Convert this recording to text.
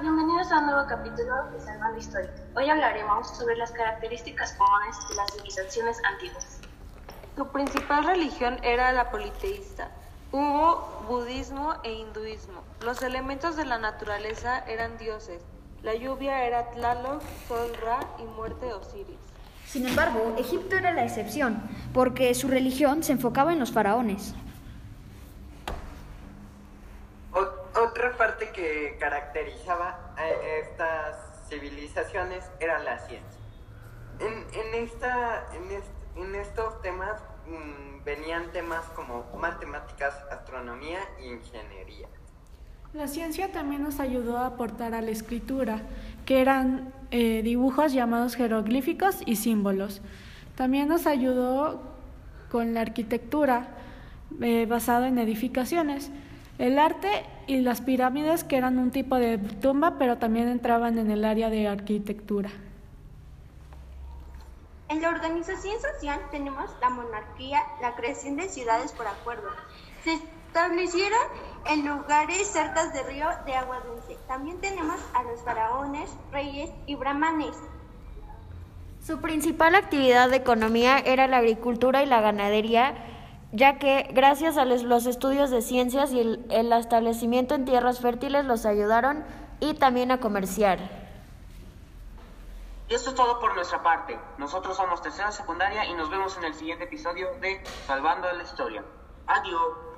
Bienvenidos a un nuevo capítulo de Salvando Historia. Hoy hablaremos sobre las características comunes de las civilizaciones antiguas. Su principal religión era la politeísta. Hubo budismo e hinduismo. Los elementos de la naturaleza eran dioses. La lluvia era Tlaloc, Sol Ra y muerte Osiris. Sin embargo, Egipto era la excepción, porque su religión se enfocaba en los faraones. Que caracterizaba a estas civilizaciones era la ciencia. En, esta, en, estos temas mm, venían temas como matemáticas, astronomía e ingeniería. La ciencia también nos ayudó a aportar a la escritura, que eran eh, dibujos llamados jeroglíficos y símbolos. También nos ayudó con la arquitectura, eh, basado en edificaciones. El arte y las pirámides, que eran un tipo de tumba, pero también entraban en el área de arquitectura. En la organización social tenemos la monarquía, la creación de ciudades por acuerdo. Se establecieron en lugares cerca de río de agua dulce. También tenemos a los faraones, reyes y brahmanes. Su principal actividad de economía era la agricultura y la ganadería, ya que gracias a los estudios de ciencias y el, establecimiento en tierras fértiles los ayudaron y también a comerciar. Y esto es todo por nuestra parte. Nosotros somos tercera secundaria y nos vemos en el siguiente episodio de Salvando la Historia. Adiós.